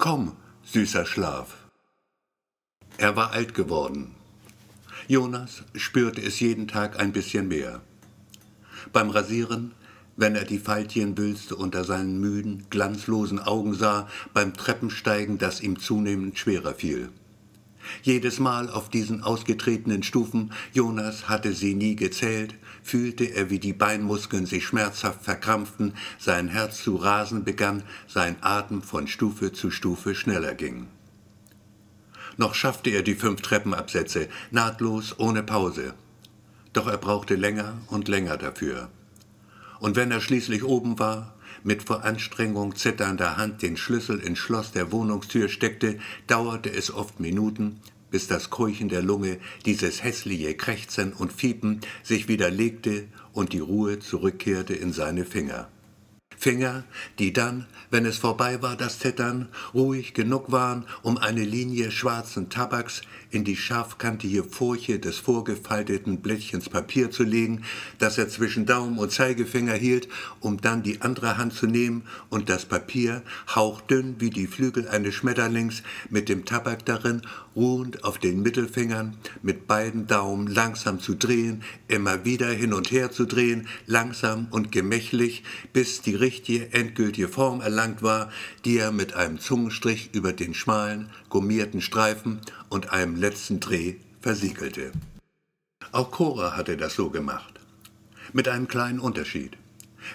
Komm, süßer Schlaf. Er war alt geworden. Jonas spürte es jeden Tag ein bisschen mehr. Beim Rasieren, wenn er die Faltchenwülste unter seinen müden, glanzlosen Augen sah, beim Treppensteigen, das ihm zunehmend schwerer fiel. Jedes Mal auf diesen ausgetretenen Stufen, Jonas hatte sie nie gezählt, fühlte er, wie die Beinmuskeln sich schmerzhaft verkrampften, sein Herz zu rasen begann, sein Atem von Stufe zu Stufe schneller ging. Noch schaffte er die fünf Treppenabsätze, nahtlos, ohne Pause. Doch er brauchte länger und länger dafür. Und wenn er schließlich oben war, mit vor Anstrengung zitternder Hand den Schlüssel ins Schloss der Wohnungstür steckte, dauerte es oft Minuten, bis das Keuchen der Lunge, dieses hässliche Krächzen und Fiepen sich wieder legte und die Ruhe zurückkehrte in seine Finger. Finger, die dann, wenn es vorbei war, das Zittern, ruhig genug waren, um eine Linie schwarzen Tabaks in die scharfkantige Furche des vorgefalteten Blättchens Papier zu legen, das er zwischen Daumen und Zeigefinger hielt, um dann die andere Hand zu nehmen und das Papier, hauchdünn wie die Flügel eines Schmetterlings, mit dem Tabak darin, ruhend auf den Mittelfingern, mit beiden Daumen langsam zu drehen, immer wieder hin und her zu drehen, langsam und gemächlich, bis die richtige endgültige Form erlangt war, die er mit einem Zungenstrich über den schmalen, gummierten Streifen und einem letzten Dreh versiegelte. Auch Cora hatte das so gemacht. Mit einem kleinen Unterschied.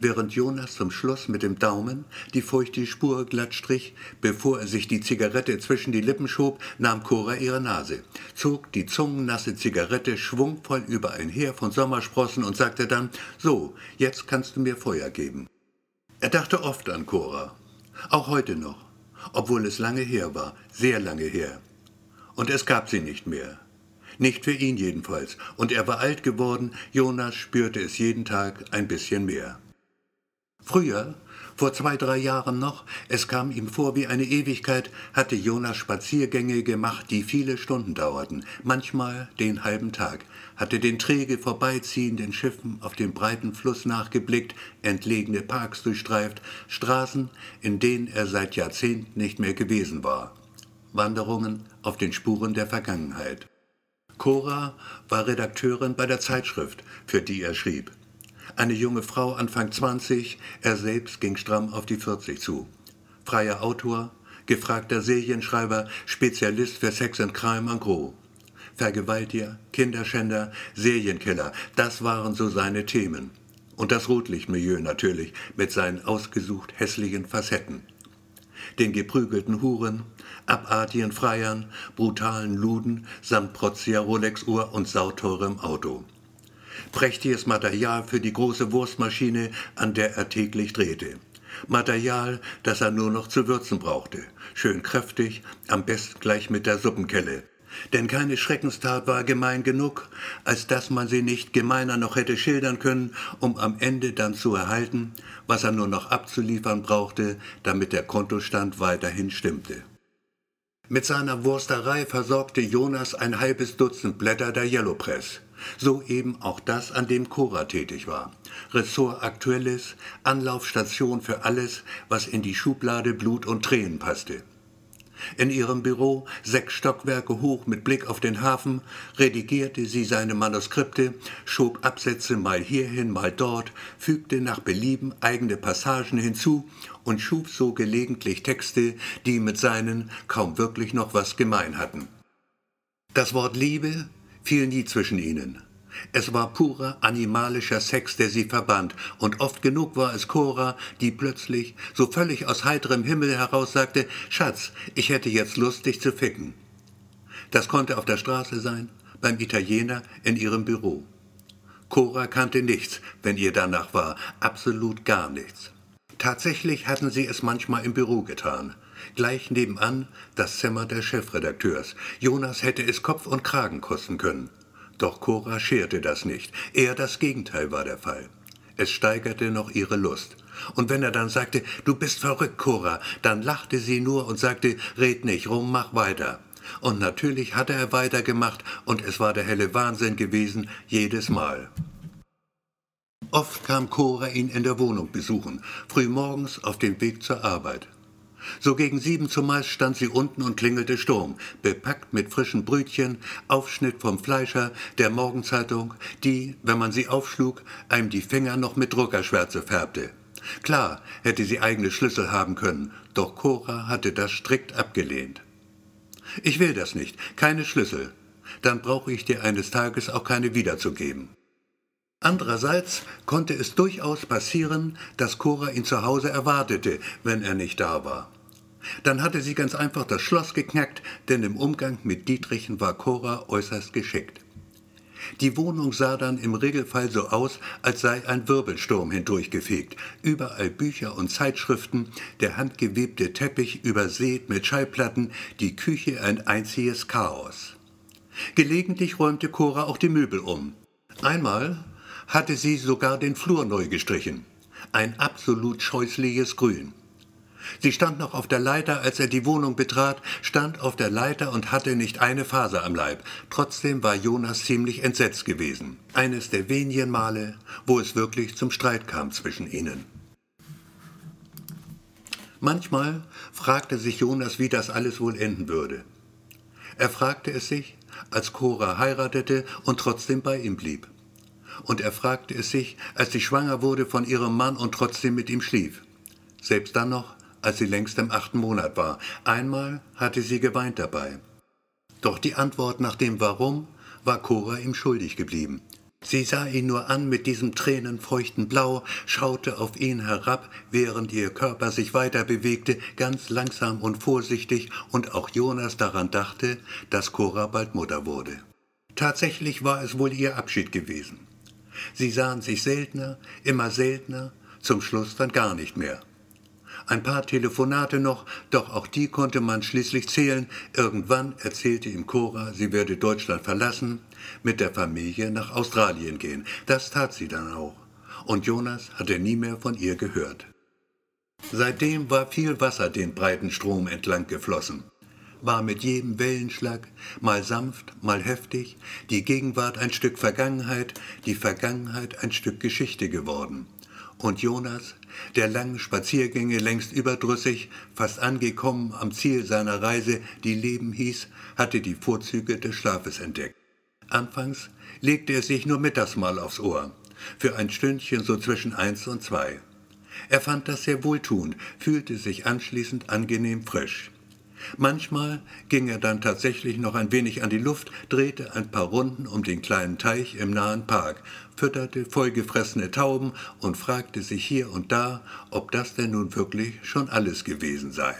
Während Jonas zum Schluss mit dem Daumen die feuchte Spur glatt strich, bevor er sich die Zigarette zwischen die Lippen schob, nahm Cora ihre Nase, zog die zungennasse Zigarette schwungvoll über ein Heer von Sommersprossen und sagte dann, so, jetzt kannst du mir Feuer geben. Er dachte oft an Cora, auch heute noch, obwohl es lange her war, sehr lange her. Und es gab sie nicht mehr. Nicht für ihn jedenfalls. Und er war alt geworden, Jonas spürte es jeden Tag ein bisschen mehr. Früher, vor zwei, drei Jahren noch, es kam ihm vor wie eine Ewigkeit, hatte Jonas Spaziergänge gemacht, die viele Stunden dauerten, manchmal den halben Tag, hatte den träge vorbeiziehenden Schiffen auf dem breiten Fluss nachgeblickt, entlegene Parks durchstreift, Straßen, in denen er seit Jahrzehnten nicht mehr gewesen war. Wanderungen auf den Spuren der Vergangenheit. Cora war Redakteurin bei der Zeitschrift, für die er schrieb. Eine junge Frau Anfang 20, er selbst ging stramm auf die 40 zu. Freier Autor, gefragter Serienschreiber, Spezialist für Sex and Crime en gros. Vergewaltiger, Kinderschänder, Serienkiller, das waren so seine Themen. Und das Rotlichtmilieu natürlich, mit seinen ausgesucht hässlichen Facetten. Den geprügelten Huren, abartigen Freiern, brutalen Luden samt protziger Rolex-Uhr und sauteurem Auto. Prächtiges Material für die große Wurstmaschine, an der er täglich drehte. Material, das er nur noch zu würzen brauchte. Schön kräftig, am besten gleich mit der Suppenkelle. Denn keine Schreckenstat war gemein genug, als dass man sie nicht gemeiner noch hätte schildern können, um am Ende dann zu erhalten, was er nur noch abzuliefern brauchte, damit der Kontostand weiterhin stimmte. Mit seiner Wursterei versorgte Jonas ein halbes Dutzend Blätter der Yellow Press. So eben auch das, an dem Cora tätig war. Ressort Aktuelles, Anlaufstation für alles, was in die Schublade Blut und Tränen passte. In ihrem Büro, sechs Stockwerke hoch mit Blick auf den Hafen, redigierte sie seine Manuskripte, schob Absätze mal hierhin, mal dort, fügte nach Belieben eigene Passagen hinzu und schuf so gelegentlich Texte, die mit seinen kaum wirklich noch was gemein hatten. Das Wort Liebe fiel nie zwischen ihnen. Es war purer animalischer Sex, der sie verband, und oft genug war es Cora, die plötzlich, so völlig aus heiterem Himmel heraus sagte, Schatz, ich hätte jetzt Lust, dich zu ficken. Das konnte auf der Straße sein, beim Italiener, in ihrem Büro. Cora kannte nichts, wenn ihr danach war, absolut gar nichts. Tatsächlich hatten sie es manchmal im Büro getan. Gleich nebenan das Zimmer des Chefredakteurs. Jonas hätte es Kopf und Kragen kosten können. Doch Cora scherte das nicht. Eher das Gegenteil war der Fall. Es steigerte noch ihre Lust. Und wenn er dann sagte, du bist verrückt, Cora, dann lachte sie nur und sagte, red nicht rum, mach weiter. Und natürlich hatte er weitergemacht und es war der helle Wahnsinn gewesen, jedes Mal. Oft kam Cora ihn in der Wohnung besuchen, frühmorgens auf dem Weg zur Arbeit. So gegen sieben zumeist stand sie unten und klingelte Sturm, bepackt mit frischen Brötchen, Aufschnitt vom Fleischer, der Morgenzeitung, die, wenn man sie aufschlug, einem die Finger noch mit Druckerschwärze färbte. Klar hätte sie eigene Schlüssel haben können, doch Cora hatte das strikt abgelehnt. Ich will das nicht, keine Schlüssel. Dann brauche ich dir eines Tages auch keine wiederzugeben. Andererseits konnte es durchaus passieren, dass Cora ihn zu Hause erwartete, wenn er nicht da war. Dann hatte sie ganz einfach das Schloss geknackt, denn im Umgang mit Dietrichen war Cora äußerst geschickt. Die Wohnung sah dann im Regelfall so aus, als sei ein Wirbelsturm hindurchgefegt. Überall Bücher und Zeitschriften, der handgewebte Teppich übersät mit Schallplatten, die Küche ein einziges Chaos. Gelegentlich räumte Cora auch die Möbel um. Einmal hatte sie sogar den Flur neu gestrichen. Ein absolut scheußliches Grün. Sie stand noch auf der Leiter, als er die Wohnung betrat, stand auf der Leiter und hatte nicht eine Faser am Leib. Trotzdem war Jonas ziemlich entsetzt gewesen. Eines der wenigen Male, wo es wirklich zum Streit kam zwischen ihnen. Manchmal fragte sich Jonas, wie das alles wohl enden würde. Er fragte es sich, als Cora heiratete und trotzdem bei ihm blieb. Und er fragte es sich, als sie schwanger wurde von ihrem Mann und trotzdem mit ihm schlief. Selbst dann noch, als sie längst im achten Monat war. Einmal hatte sie geweint dabei. Doch die Antwort nach dem Warum war Cora ihm schuldig geblieben. Sie sah ihn nur an mit diesem tränenfeuchten Blau, schaute auf ihn herab, während ihr Körper sich weiter bewegte, ganz langsam und vorsichtig, und auch Jonas daran dachte, dass Cora bald Mutter wurde. Tatsächlich war es wohl ihr Abschied gewesen. Sie sahen sich seltener, immer seltener, zum Schluss dann gar nicht mehr. Ein paar Telefonate noch, doch auch die konnte man schließlich zählen. Irgendwann erzählte ihm Cora, sie werde Deutschland verlassen, mit der Familie nach Australien gehen. Das tat sie dann auch. Und Jonas hatte nie mehr von ihr gehört. Seitdem war viel Wasser den breiten Strom entlang geflossen war mit jedem Wellenschlag, mal sanft, mal heftig, die Gegenwart ein Stück Vergangenheit, die Vergangenheit ein Stück Geschichte geworden. Und Jonas, der langen Spaziergänge längst überdrüssig, fast angekommen am Ziel seiner Reise, die Leben hieß, hatte die Vorzüge des Schlafes entdeckt. Anfangs legte er sich nur mittags mal aufs Ohr, für ein Stündchen so zwischen eins und zwei. Er fand das sehr wohltuend, fühlte sich anschließend angenehm frisch. Manchmal ging er dann tatsächlich noch ein wenig an die Luft, drehte ein paar Runden um den kleinen Teich im nahen Park, fütterte vollgefressene Tauben und fragte sich hier und da, ob das denn nun wirklich schon alles gewesen sei.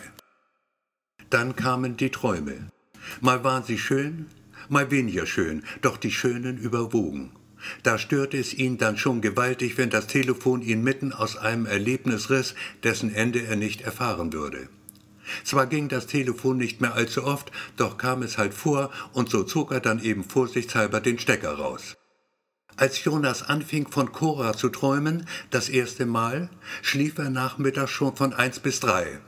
Dann kamen die Träume. Mal waren sie schön, mal weniger schön, doch die schönen überwogen. Da störte es ihn dann schon gewaltig, wenn das Telefon ihn mitten aus einem Erlebnis riss, dessen Ende er nicht erfahren würde. Zwar ging das Telefon nicht mehr allzu oft, doch kam es halt vor und so zog er dann eben vorsichtshalber den Stecker raus. Als Jonas anfing von Cora zu träumen, das erste Mal, schlief er nachmittags schon von eins bis drei.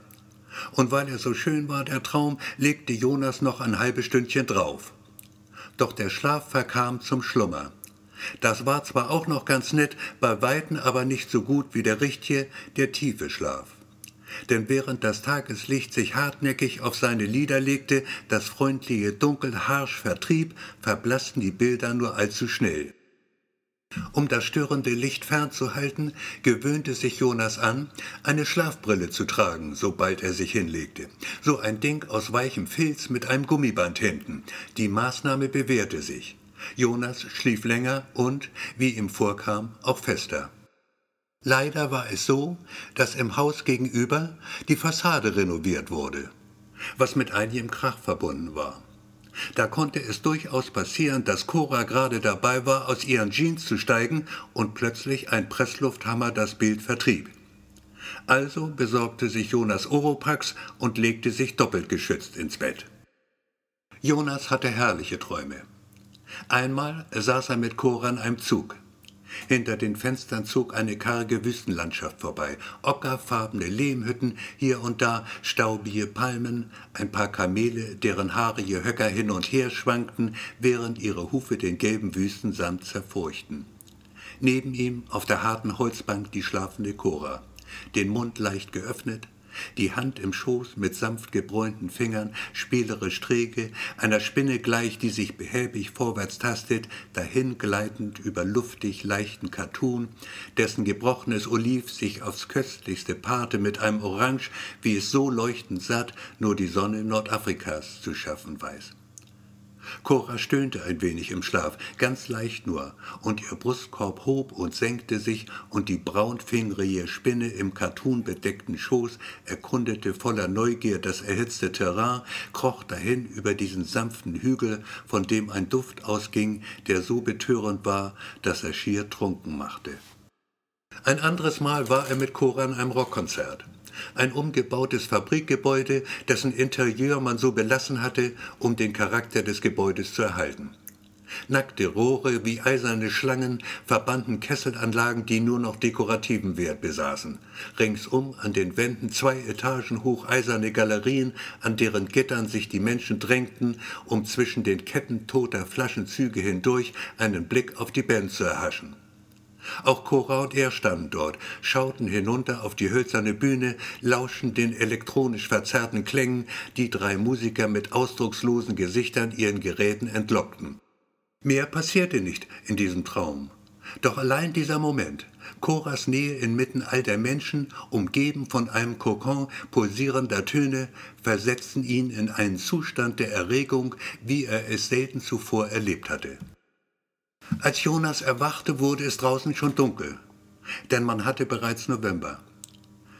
Und weil er so schön war, der Traum, legte Jonas noch ein halbes Stündchen drauf. Doch der Schlaf verkam zum Schlummer. Das war zwar auch noch ganz nett, bei Weitem aber nicht so gut wie der richtige, der tiefe Schlaf denn während das Tageslicht sich hartnäckig auf seine Lider legte, das freundliche Dunkel harsch vertrieb, verblassten die Bilder nur allzu schnell. Um das störende Licht fernzuhalten, gewöhnte sich Jonas an, eine Schlafbrille zu tragen, sobald er sich hinlegte. So ein Ding aus weichem Filz mit einem Gummiband hinten. Die Maßnahme bewährte sich. Jonas schlief länger und, wie ihm vorkam, auch fester. Leider war es so, dass im Haus gegenüber die Fassade renoviert wurde, was mit einigem Krach verbunden war. Da konnte es durchaus passieren, dass Cora gerade dabei war, aus ihren Jeans zu steigen und plötzlich ein Presslufthammer das Bild vertrieb. Also besorgte sich Jonas Oropax und legte sich doppelt geschützt ins Bett. Jonas hatte herrliche Träume. Einmal saß er mit Cora in einem Zug. Hinter den Fenstern zog eine karge Wüstenlandschaft vorbei, ockerfarbene Lehmhütten, hier und da staubige Palmen, ein paar Kamele, deren haarige Höcker hin und her schwankten, während ihre Hufe den gelben Wüstensand zerfurchten. Neben ihm auf der harten Holzbank die schlafende Cora, den Mund leicht geöffnet, die Hand im Schoß mit sanft gebräunten Fingern, spielerisch träge, einer Spinne gleich, die sich behäbig vorwärts tastet, dahin gleitend über luftig leichten Kattun, dessen gebrochenes Oliv sich aufs köstlichste paarte mit einem Orange, wie es so leuchtend satt nur die Sonne Nordafrikas zu schaffen weiß. Cora stöhnte ein wenig im Schlaf, ganz leicht nur, und ihr Brustkorb hob und senkte sich, und die braunfingerige Spinne im kattunbedeckten Schoß erkundete voller Neugier das erhitzte Terrain, kroch dahin über diesen sanften Hügel, von dem ein Duft ausging, der so betörend war, dass er schier trunken machte. Ein anderes Mal war er mit Cora in einem Rockkonzert ein umgebautes Fabrikgebäude, dessen Interieur man so belassen hatte, um den Charakter des Gebäudes zu erhalten. Nackte Rohre wie eiserne Schlangen verbanden Kesselanlagen, die nur noch dekorativen Wert besaßen. Ringsum an den Wänden zwei Etagen hoch eiserne Galerien, an deren Gittern sich die Menschen drängten, um zwischen den Ketten toter Flaschenzüge hindurch einen Blick auf die Band zu erhaschen. Auch Cora und er standen dort, schauten hinunter auf die hölzerne Bühne, lauschten den elektronisch verzerrten Klängen, die drei Musiker mit ausdruckslosen Gesichtern ihren Geräten entlockten. Mehr passierte nicht in diesem Traum. Doch allein dieser Moment, Coras Nähe inmitten all der Menschen, umgeben von einem Kokon pulsierender Töne, versetzten ihn in einen Zustand der Erregung, wie er es selten zuvor erlebt hatte. Als Jonas erwachte, wurde es draußen schon dunkel, denn man hatte bereits November.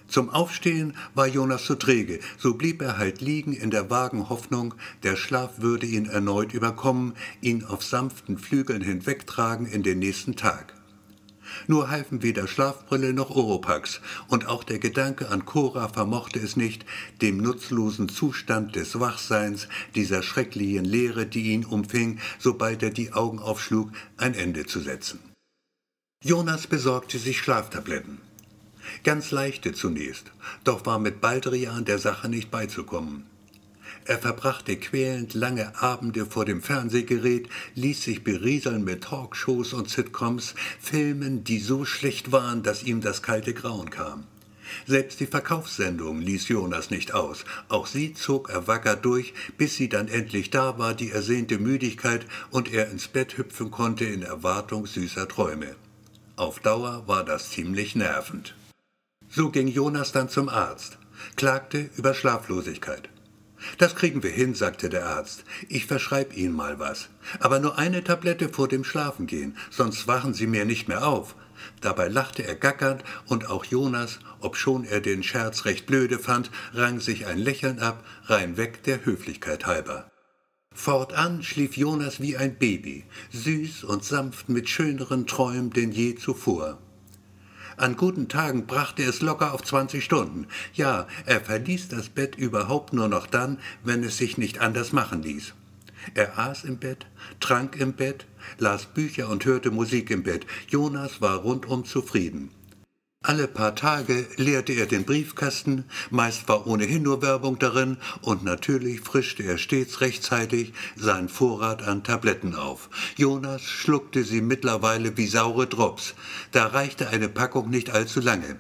Zum Aufstehen war Jonas zu träge, so blieb er halt liegen in der vagen Hoffnung, der Schlaf würde ihn erneut überkommen, ihn auf sanften Flügeln hinwegtragen in den nächsten Tag. Nur halfen weder Schlafbrille noch Oropax, und auch der Gedanke an Cora vermochte es nicht, dem nutzlosen Zustand des Wachseins, dieser schrecklichen Leere, die ihn umfing, sobald er die Augen aufschlug, ein Ende zu setzen. Jonas besorgte sich Schlaftabletten. Ganz leichte zunächst, doch war mit Baldrian der Sache nicht beizukommen. Er verbrachte quälend lange Abende vor dem Fernsehgerät, ließ sich berieseln mit Talkshows und Sitcoms, Filmen, die so schlecht waren, dass ihm das kalte Grauen kam. Selbst die Verkaufssendung ließ Jonas nicht aus. Auch sie zog er wacker durch, bis sie dann endlich da war, die ersehnte Müdigkeit, und er ins Bett hüpfen konnte in Erwartung süßer Träume. Auf Dauer war das ziemlich nervend. So ging Jonas dann zum Arzt, klagte über Schlaflosigkeit. Das kriegen wir hin, sagte der Arzt. Ich verschreib Ihnen mal was. Aber nur eine Tablette vor dem Schlafengehen, sonst wachen Sie mir nicht mehr auf. Dabei lachte er gackernd, und auch Jonas, obschon er den Scherz recht blöde fand, rang sich ein Lächeln ab, rein weg der Höflichkeit halber. Fortan schlief Jonas wie ein Baby, süß und sanft mit schöneren Träumen denn je zuvor. An guten Tagen brachte es locker auf 20 Stunden. Ja, er verließ das Bett überhaupt nur noch dann, wenn es sich nicht anders machen ließ. Er aß im Bett, trank im Bett, las Bücher und hörte Musik im Bett. Jonas war rundum zufrieden. Alle paar Tage leerte er den Briefkasten, meist war ohnehin nur Werbung darin, und natürlich frischte er stets rechtzeitig seinen Vorrat an Tabletten auf. Jonas schluckte sie mittlerweile wie saure Drops. Da reichte eine Packung nicht allzu lange.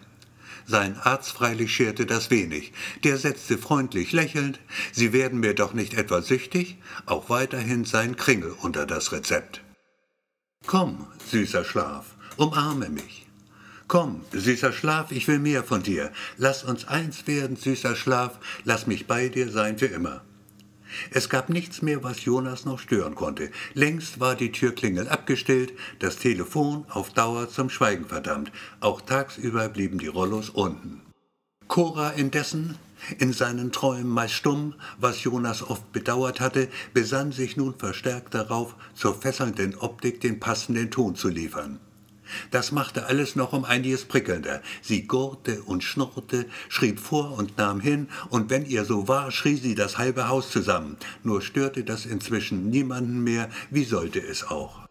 Sein Arzt freilich scherte das wenig. Der setzte freundlich lächelnd, Sie werden mir doch nicht etwa süchtig, auch weiterhin sein Kringel unter das Rezept. Komm, süßer Schlaf, umarme mich. Komm, süßer Schlaf, ich will mehr von dir. Lass uns eins werden, süßer Schlaf, lass mich bei dir sein für immer. Es gab nichts mehr, was Jonas noch stören konnte. Längst war die Türklingel abgestellt, das Telefon auf Dauer zum Schweigen verdammt. Auch tagsüber blieben die Rollos unten. Cora indessen, in seinen Träumen meist stumm, was Jonas oft bedauert hatte, besann sich nun verstärkt darauf, zur fesselnden Optik den passenden Ton zu liefern. Das machte alles noch um einiges prickelnder. Sie gurrte und schnurrte, schrieb vor und nahm hin, und wenn ihr so war, schrie sie das halbe Haus zusammen. Nur störte das inzwischen niemanden mehr, wie sollte es auch.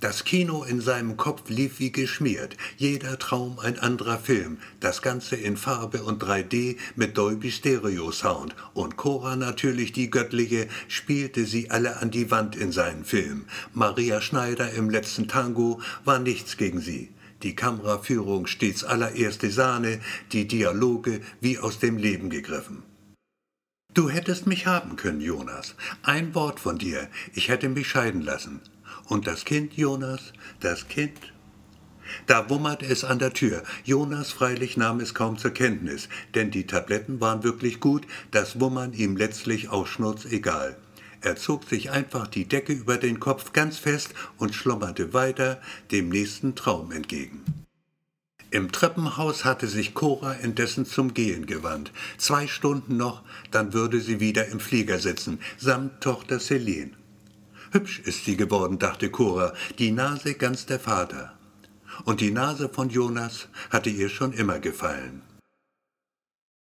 Das Kino in seinem Kopf lief wie geschmiert, jeder Traum ein anderer Film, das Ganze in Farbe und 3D mit Dolby Stereo Sound und Cora natürlich die göttliche, spielte sie alle an die Wand in seinen Film. Maria Schneider im letzten Tango war nichts gegen sie. die Kameraführung stets allererste Sahne, die Dialoge wie aus dem Leben gegriffen. Du hättest mich haben können, Jonas. Ein Wort von dir, ich hätte mich scheiden lassen. Und das Kind, Jonas, das Kind? Da wummerte es an der Tür. Jonas freilich nahm es kaum zur Kenntnis, denn die Tabletten waren wirklich gut, das Wummern ihm letztlich auch schnurzegal. Er zog sich einfach die Decke über den Kopf ganz fest und schlummerte weiter dem nächsten Traum entgegen. Im Treppenhaus hatte sich Cora indessen zum Gehen gewandt. Zwei Stunden noch, dann würde sie wieder im Flieger sitzen, samt Tochter Celine. Hübsch ist sie geworden, dachte Cora, die Nase ganz der Vater. Und die Nase von Jonas hatte ihr schon immer gefallen.